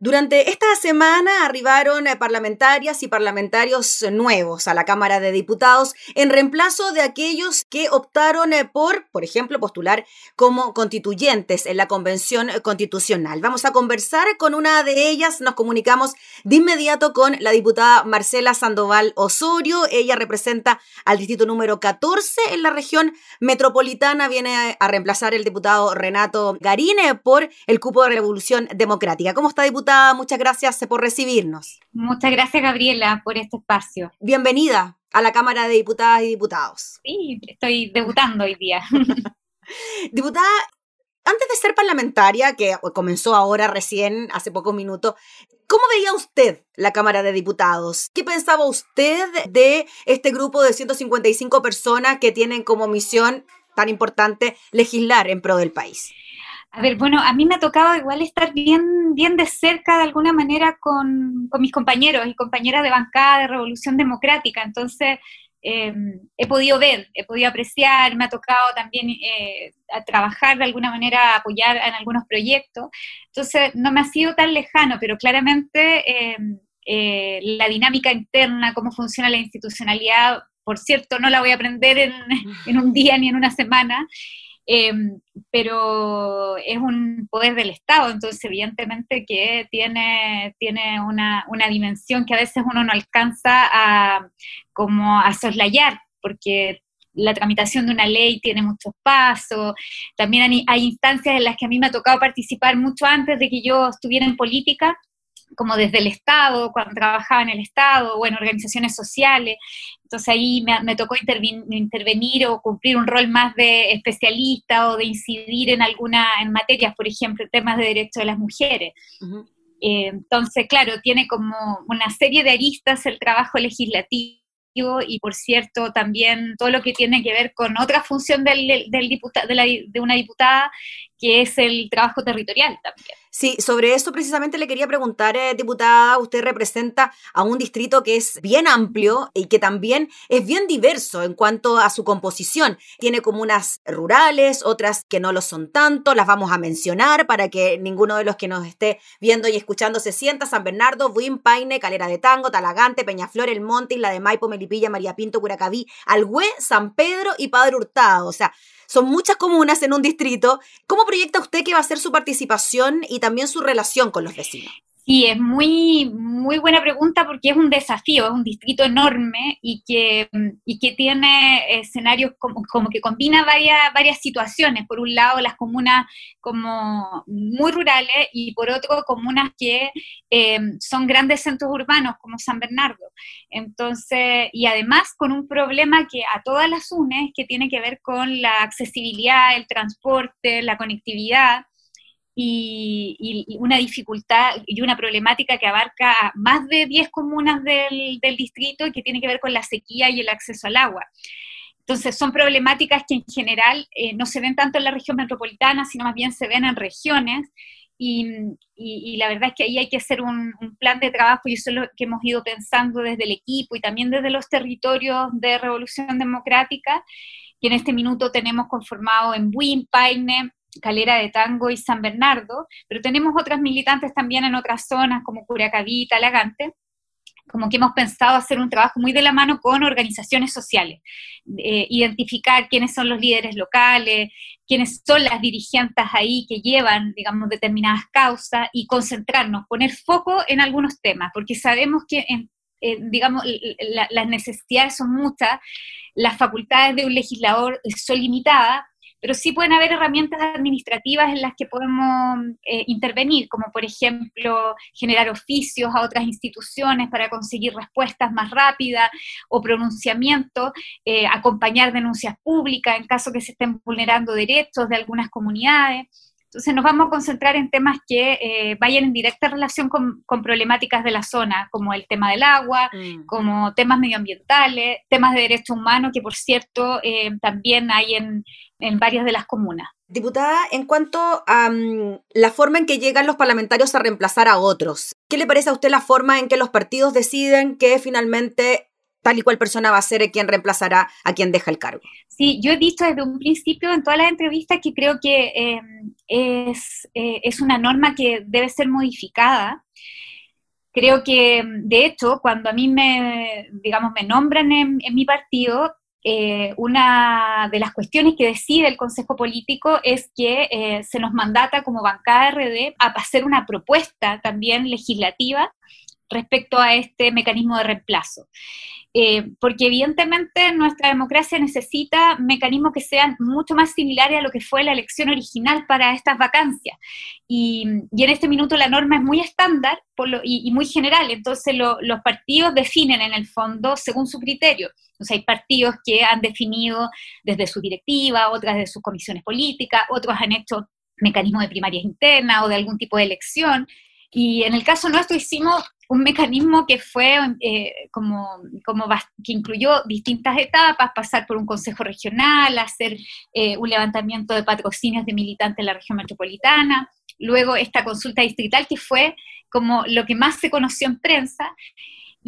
Durante esta semana arribaron eh, parlamentarias y parlamentarios nuevos a la Cámara de Diputados en reemplazo de aquellos que optaron eh, por, por ejemplo, postular como constituyentes en la Convención Constitucional. Vamos a conversar con una de ellas. Nos comunicamos de inmediato con la diputada Marcela Sandoval Osorio. Ella representa al distrito número 14 en la región metropolitana. Viene a reemplazar el diputado Renato Garine por el cupo de Revolución Democrática. ¿Cómo está, diputada? Muchas gracias por recibirnos. Muchas gracias, Gabriela, por este espacio. Bienvenida a la Cámara de Diputadas y Diputados. Sí, estoy debutando hoy día. Diputada, antes de ser parlamentaria, que comenzó ahora recién, hace pocos minutos, ¿cómo veía usted la Cámara de Diputados? ¿Qué pensaba usted de este grupo de 155 personas que tienen como misión tan importante legislar en pro del país? A ver, bueno, a mí me ha tocado igual estar bien, bien de cerca de alguna manera con, mis compañeros y compañeras de bancada de Revolución Democrática. Entonces, eh, he podido ver, he podido apreciar, me ha tocado también eh, trabajar de alguna manera, apoyar en algunos proyectos. Entonces, no me ha sido tan lejano, pero claramente eh, la dinámica interna, cómo funciona la institucionalidad, por cierto, no la voy a aprender en, en un día ni en una semana. Em, pero es un poder del Estado, entonces evidentemente que tiene, tiene una, una, dimensión que a veces uno no alcanza a, como a soslayar, porque la tramitación de una ley tiene muchos pasos, también hay instancias en las que a mí me ha tocado participar mucho antes de que yo estuviera en política, como desde el Estado, cuando trabajaba en el Estado o en organizaciones sociales. Entonces ahí me, tocó intervenir o cumplir un rol más de especialista o de incidir en alguna, en materias, por ejemplo, temas de derechos de las mujeres. Eh, entonces, claro, tiene como una serie de aristas el trabajo legislativo y por cierto también todo lo que tiene que ver con otra función del, del de, de una diputada, que es el trabajo territorial también. Sí, sobre eso precisamente le quería preguntar, eh, diputada, usted representa a un distrito que es bien amplio y que también es bien diverso en cuanto a su composición. Tiene comunas rurales, otras que no lo son tanto, las vamos a mencionar para que ninguno de los que nos esté viendo y escuchando se sienta. San Bernardo, Buin, Paine, Calera de Tango, Talagante, Peñaflor, El Monte, Isla de Maipo, Melipilla, María Pinto, Curacaví, Algüe, San Pedro y Padre Hurtado. O sea, son muchas comunas en un distrito. ¿Cómo proyecta usted que va a ser su participación y también su relación con los vecinos? Sí, es muy, muy buena pregunta porque es un desafío, es un distrito enorme y que, y que tiene escenarios como, como, que combina varias, varias situaciones. Por un lado, las comunas como muy rurales y por otro, comunas que eh, son grandes centros urbanos como San Bernardo. Entonces, y además con un problema que a todas las une, que tiene que ver con la accesibilidad, el transporte, la conectividad y, una dificultad y una problemática que abarca más de 10 comunas del, distrito y que tiene que ver con la sequía y el acceso al agua. Entonces, son problemáticas que en general eh, no se ven tanto en la región metropolitana, sino más bien se ven en regiones. Y, la verdad es que ahí hay que hacer un, plan de trabajo y eso es lo que hemos ido pensando desde el equipo y también desde los territorios de Revolución Democrática, que en este minuto tenemos conformado en Buin, Paine, Calera de Tango y San Bernardo, pero tenemos otras militantes también en otras zonas como Curacaví, Talagante, como que hemos pensado hacer un trabajo muy de la mano con organizaciones sociales, eh, identificar quiénes son los líderes locales, quiénes son las dirigentes ahí que llevan, digamos, determinadas causas y concentrarnos, poner foco en algunos temas, porque sabemos que, digamos, las necesidades son muchas, las facultades de un legislador son limitadas, pero sí pueden haber herramientas administrativas en las que podemos eh, intervenir, como por ejemplo generar oficios a otras instituciones para conseguir respuestas más rápidas o pronunciamientos, eh, acompañar denuncias públicas en caso que se estén vulnerando derechos de algunas comunidades. Entonces nos vamos a concentrar en temas que eh, vayan en directa relación con, problemáticas de la zona, como el tema del agua, mm. como temas medioambientales, temas de derechos humanos, que por cierto también hay en, en varias de las comunas. Diputada, en cuanto a mm, la forma en que llegan los parlamentarios a reemplazar a otros, ¿qué le parece a usted la forma en que los partidos deciden que finalmente tal y cual persona va a ser quien reemplazará a quien deja el cargo. Sí, yo he dicho desde un principio en todas las entrevistas que creo que em, es, eh, es una norma que debe ser modificada. Creo que, de hecho, cuando a mí me, digamos, me nombran en, mi partido, eh, una de las cuestiones que decide el Consejo Político es que eh, se nos mandata como bancada RD a hacer una propuesta también legislativa respecto a este mecanismo de reemplazo. Eh, porque evidentemente nuestra democracia necesita mecanismos que sean mucho más similares a lo que fue la elección original para estas vacancias. Y, en este minuto la norma es muy estándar y, muy general, entonces los partidos definen en el fondo según su criterio. Entonces hay partidos que han definido desde su directiva, otras de sus comisiones políticas, otros han hecho mecanismos de primarias internas o de algún tipo de elección. Y en el caso nuestro hicimos un mecanismo que fue eh, como, como que incluyó distintas etapas, pasar por un consejo regional, hacer eh, un levantamiento de patrocinios de militantes en la región metropolitana, luego esta consulta distrital que fue como lo que más se conoció en prensa,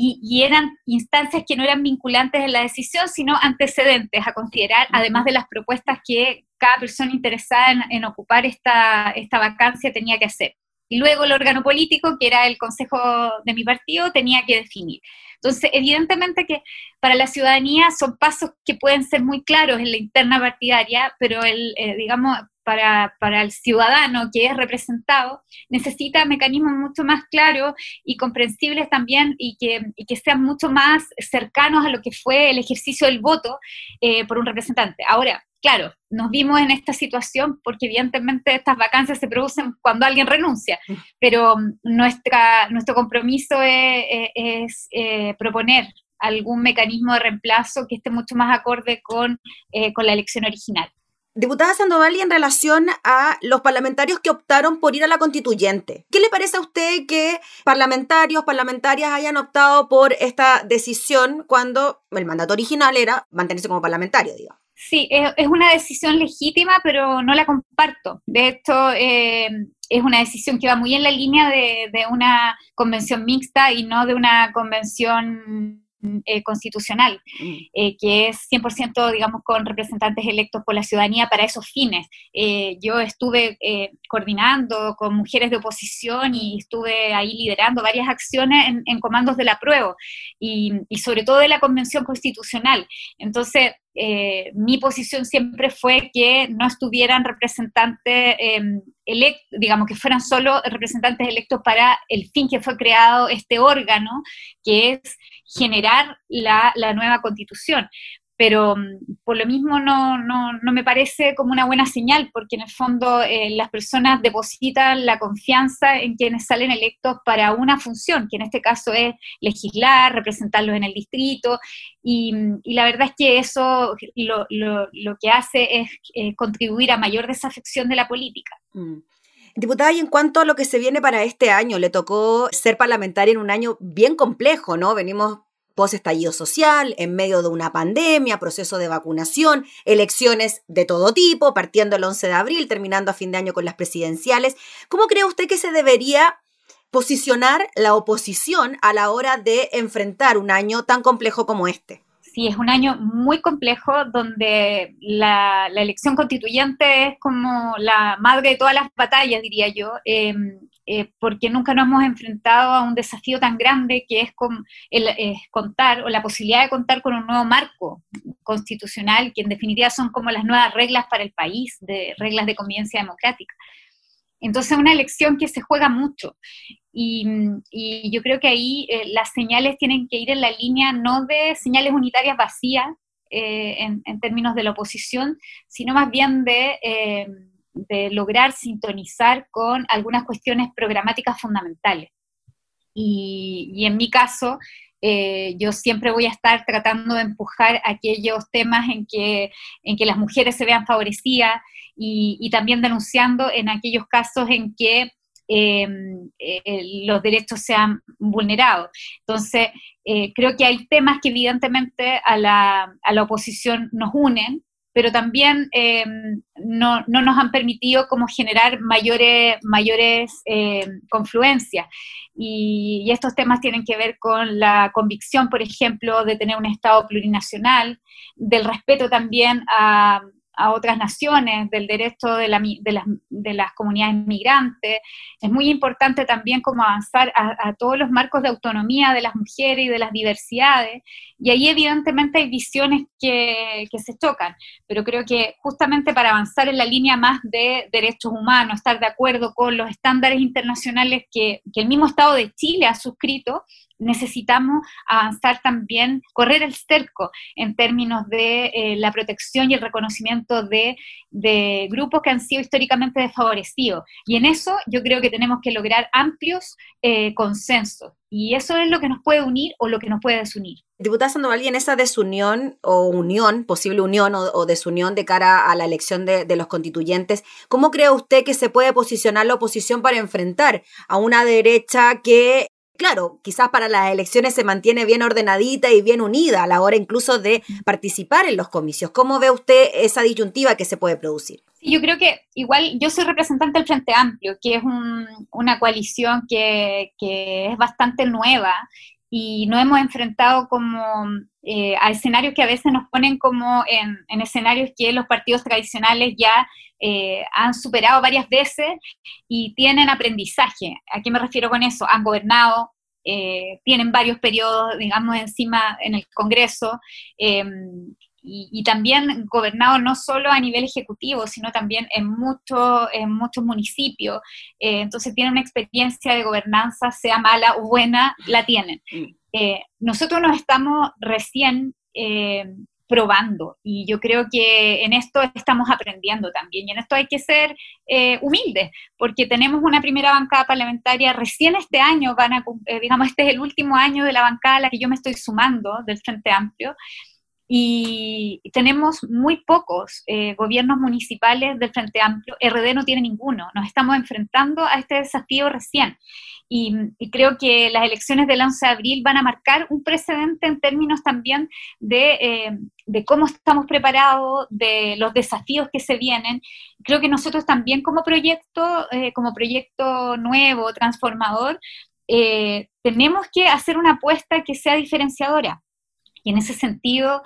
y, eran instancias que no eran vinculantes en la decisión, sino antecedentes a considerar, además de las propuestas que cada persona interesada en, en ocupar esta, esta vacancia tenía que hacer y luego el órgano político, que era el consejo de mi partido, tenía que definir. Entonces, evidentemente que para la ciudadanía son pasos que pueden ser muy claros en la interna partidaria, pero el, eh, digamos, para, para, el ciudadano que es representado, necesita mecanismos mucho más claros y comprensibles también y que, y que sean mucho más cercanos a lo que fue el ejercicio del voto eh, por un representante. Ahora, claro, nos vimos en esta situación porque evidentemente estas vacancias se producen cuando alguien renuncia, pero mm, nuestra, nuestro compromiso es, eh, proponer algún mecanismo de reemplazo que esté mucho más acorde con, eh, con la elección original. Diputada Sandoval, y en relación a los parlamentarios que optaron por ir a la constituyente, ¿qué le parece a usted que parlamentarios, parlamentarias hayan optado por esta decisión cuando el mandato original era mantenerse como parlamentario, digamos? Sí, es, una decisión legítima, pero no la comparto. De hecho, eh, es una decisión que va muy en la línea de, de una convención mixta y no de una convención eh, constitucional, mm. eh, que es 100%, digamos, con representantes electos por la ciudadanía para esos fines. Eh, yo estuve coordinando con mujeres de oposición y estuve ahí liderando varias acciones en, comandos de la prueba y, y, sobre todo de la Convención Constitucional. Entonces, mi posición siempre fue que no estuvieran representantes em, electos, digamos, que fueran solo representantes electos para el fin que fue creado este órgano, que es generar la, nueva constitución. Pero mm, por lo mismo no, no, no, me parece como una buena señal, porque en el fondo eh, las personas depositan la confianza en quienes salen electos para una función, que en este caso es legislar, representarlos en el distrito, y, mm, la verdad es que eso lo, lo, que hace es eh, contribuir a mayor desafección de la política. Mm. Diputada, y en cuanto a lo que se viene para este año, le tocó ser parlamentaria en un año bien complejo, ¿no? Venimos post estallido social, en medio de una pandemia, proceso de vacunación, elecciones de todo tipo, partiendo el 11 de abril, terminando a fin de año con las presidenciales. ¿Cómo cree usted que se debería posicionar la oposición a la hora de enfrentar un año tan complejo como este? Sí, es un año muy complejo donde la, elección constituyente es como la madre de todas las batallas, diría yo, em, eh, porque nunca nos hemos enfrentado a un desafío tan grande que es, con, el, contar o la posibilidad de contar con un nuevo marco constitucional, que en definitiva son como las nuevas reglas para el país, de reglas de convivencia democrática. Entonces, una elección que se juega mucho. Y, yo creo que ahí eh, las señales tienen que ir en la línea no de señales unitarias vacías eh, en, términos de la oposición, sino más bien de, eh, de lograr sintonizar con algunas cuestiones programáticas fundamentales. Y, y en mi caso, eh, yo siempre voy a estar tratando de empujar aquellos temas en que, en que las mujeres se vean favorecidas y, también denunciando en aquellos casos en que em, eh, los derechos sean vulnerados. Entonces, eh, creo que hay temas que evidentemente a la, a la oposición nos unen, pero también eh, no, nos han permitido como generar mayores, mayores eh, confluencias. Y, estos temas tienen que ver con la convicción, por ejemplo, de tener un Estado plurinacional, del respeto también a, a otras naciones, del derecho de, las, comunidades migrantes. Es muy importante también como avanzar a, todos los marcos de autonomía de las mujeres y de las diversidades. Y ahí evidentemente hay visiones que, se chocan, pero creo que justamente para avanzar en la línea más de derechos humanos, estar de acuerdo con los estándares internacionales que, que el mismo Estado de Chile ha suscrito, necesitamos avanzar también, correr el cerco en términos de eh, la protección y el reconocimiento de, grupos que han sido históricamente desfavorecidos. Y en eso yo creo que tenemos que lograr amplios eh, consensos. Y eso es lo que nos puede unir o lo que nos puede desunir. Diputada Sandoval, y en esa desunión o unión, posible unión o, desunión de cara a la elección de, de, los constituyentes, ¿cómo cree usted que se puede posicionar la oposición para enfrentar a una derecha que claro, quizás para las elecciones se mantiene bien ordenadita y bien unida a la hora incluso de participar en los comicios. ¿Cómo ve usted esa disyuntiva que se puede producir? yo creo que igual yo soy representante del Frente Amplio, que es una coalición que, es bastante nueva y no hemos enfrentado como eh, a escenarios que a veces nos ponen como en, escenarios que los partidos tradicionales ya eh, han superado varias veces y tienen aprendizaje. ¿A qué me refiero con eso? Han gobernado, eh, tienen varios periodos, digamos, encima en el Congreso. Y, también gobernado no solo a nivel ejecutivo, sino también en, mucho, en muchos municipios. entonces tienen una experiencia de gobernanza, sea mala o buena, la tienen. Eh, nosotros nos estamos recién eh, probando y yo creo que en esto estamos aprendiendo también y en esto hay que ser eh, humildes porque tenemos una primera bancada parlamentaria recién este año van a digamos este es el último año de la bancada a la que yo me estoy sumando del Frente Amplio y tenemos muy pocos gobiernos municipales del Frente Amplio, RD no tiene ninguno, nos estamos enfrentando a este desafío recién y, creo que las elecciones del 11 de abril van a marcar un precedente en términos también de, eh, de, cómo estamos preparados, de los desafíos que se vienen. Creo que nosotros también como proyecto, eh, como proyecto nuevo, transformador, eh, tenemos que hacer una apuesta que sea diferenciadora. Y en ese sentido,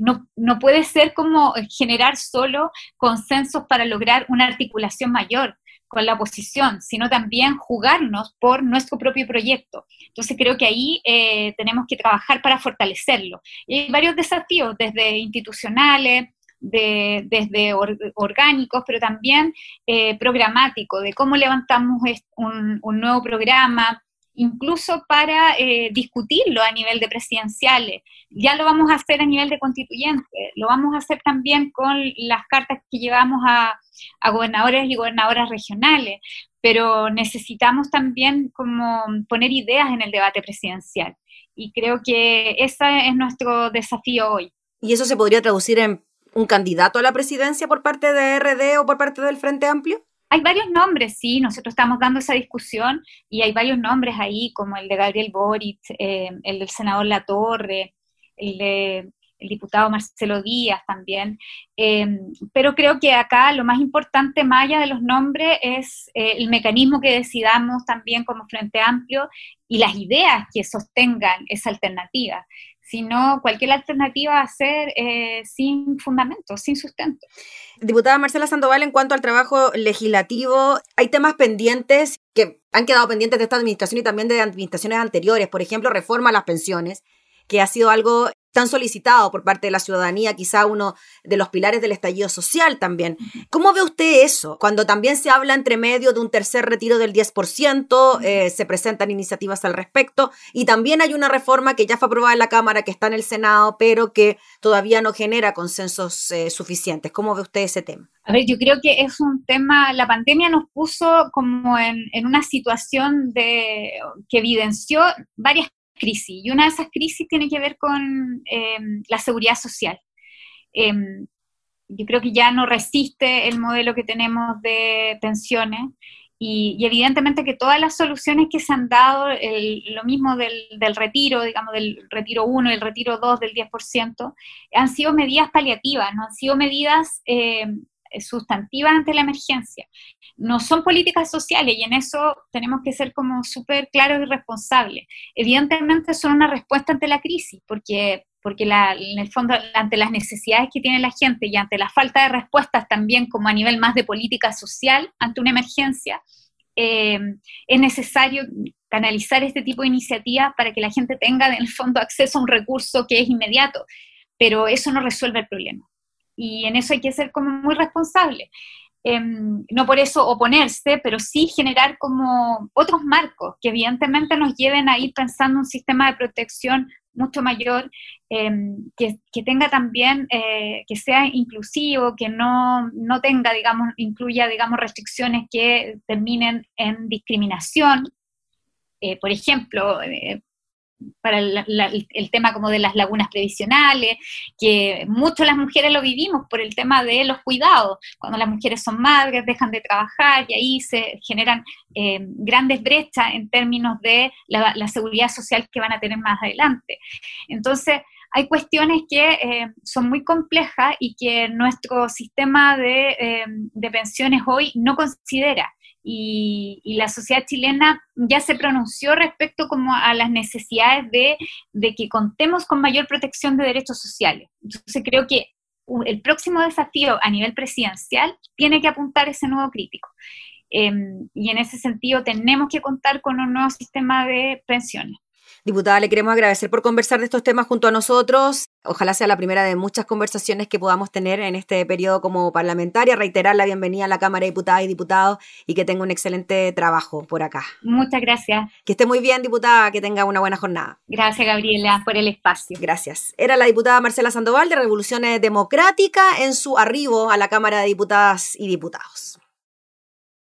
no, no, puede ser como generar solo consensos para lograr una articulación mayor con la oposición, sino también jugarnos por nuestro propio proyecto. Entonces creo que ahí eh, tenemos que trabajar para fortalecerlo. Y hay varios desafíos, desde institucionales, desde orgánicos, pero también eh, programáticos, de cómo levantamos un, un nuevo programa, incluso para eh, discutirlo a nivel de presidenciales. Ya lo vamos a hacer a nivel de constituyente, lo vamos a hacer también con las cartas que llevamos a, gobernadores y gobernadoras regionales, pero necesitamos también como poner ideas en el debate presidencial. Y creo que ese es nuestro desafío hoy. ¿Y eso se podría traducir en un candidato a la presidencia por parte de RD o por parte del Frente Amplio? Hay varios nombres, sí, nosotros estamos dando esa discusión y hay varios nombres ahí, como el de Gabriel Boric, eh, el del senador Latorre, el de el diputado Marcelo Díaz también. Em, pero creo que acá lo más importante, allá de los nombres, es eh, el mecanismo que decidamos también como Frente Amplio y las ideas que sostengan esa alternativa sino cualquier alternativa a ser eh, sin fundamento, sin sustento. Diputada Marcela Sandoval, en cuanto al trabajo legislativo, hay temas pendientes que han quedado pendientes de esta administración y también de administraciones anteriores, por ejemplo, reforma a las pensiones, que ha sido algo tan solicitado por parte de la ciudadanía, quizá uno de los pilares del estallido social también. ¿Cómo ve usted eso? Cuando también se habla entre medio de un tercer retiro del 10%, eh, se presentan iniciativas al respecto y también hay una reforma que ya fue aprobada en la Cámara, que está en el Senado, pero que todavía no genera consensos eh, suficientes. ¿Cómo ve usted ese tema? A ver, yo creo que es un tema, la pandemia nos puso como en, en una situación de, que evidenció varias crisis. Y una de esas crisis tiene que ver con em, la seguridad social. Em, yo creo que ya no resiste el modelo que tenemos de pensiones Y, evidentemente que todas las soluciones que se han dado, lo mismo del, retiro, digamos, del retiro 1 y el retiro 2 del 10%, han sido medidas paliativas, no han sido medidas eh, sustantivas ante la emergencia. No son políticas sociales y en eso tenemos que ser como súper claros y responsables. Evidentemente son una respuesta ante la crisis, porque porque en el fondo, ante las necesidades que tiene la gente y ante la falta de respuestas también como a nivel más de política social ante una emergencia, eh, es necesario canalizar este tipo de iniciativas para que la gente tenga en el fondo acceso a un recurso que es inmediato, pero eso no resuelve el problema. Y en eso hay que ser como muy responsable. Em, no por eso oponerse, pero sí generar como otros marcos que evidentemente nos lleven a ir pensando un sistema de protección mucho mayor, em, que, tenga también, eh, que sea inclusivo, que no, no tenga, digamos, incluya, digamos, restricciones que terminen en discriminación. Eh, por ejemplo, para el tema como de las lagunas previsionales, que muchas las mujeres lo vivimos por el tema de los cuidados, cuando las mujeres son madres, dejan de trabajar y ahí se generan eh, grandes brechas en términos de la, seguridad social que van a tener más adelante. Entonces, hay cuestiones que eh, son muy complejas y que nuestro sistema de, eh, de pensiones hoy no considera y, la sociedad chilena ya se pronunció respecto como a las necesidades de, que contemos con mayor protección de derechos sociales. Entonces creo que el próximo desafío a nivel presidencial tiene que apuntar ese nuevo crítico. Em, y en ese sentido tenemos que contar con un nuevo sistema de pensiones. Diputada, le queremos agradecer por conversar de estos temas junto a nosotros. Ojalá sea la primera de muchas conversaciones que podamos tener en este periodo como parlamentaria. Reiterar la bienvenida a la Cámara de Diputadas y Diputados y que tenga un excelente trabajo por acá. Muchas gracias. Que esté muy bien, diputada, que tenga una buena jornada. Gracias, Gabriela, por el espacio. Gracias. Era la diputada Marcela Sandoval de Revoluciones Democrática en su arribo a la Cámara de Diputadas y Diputados.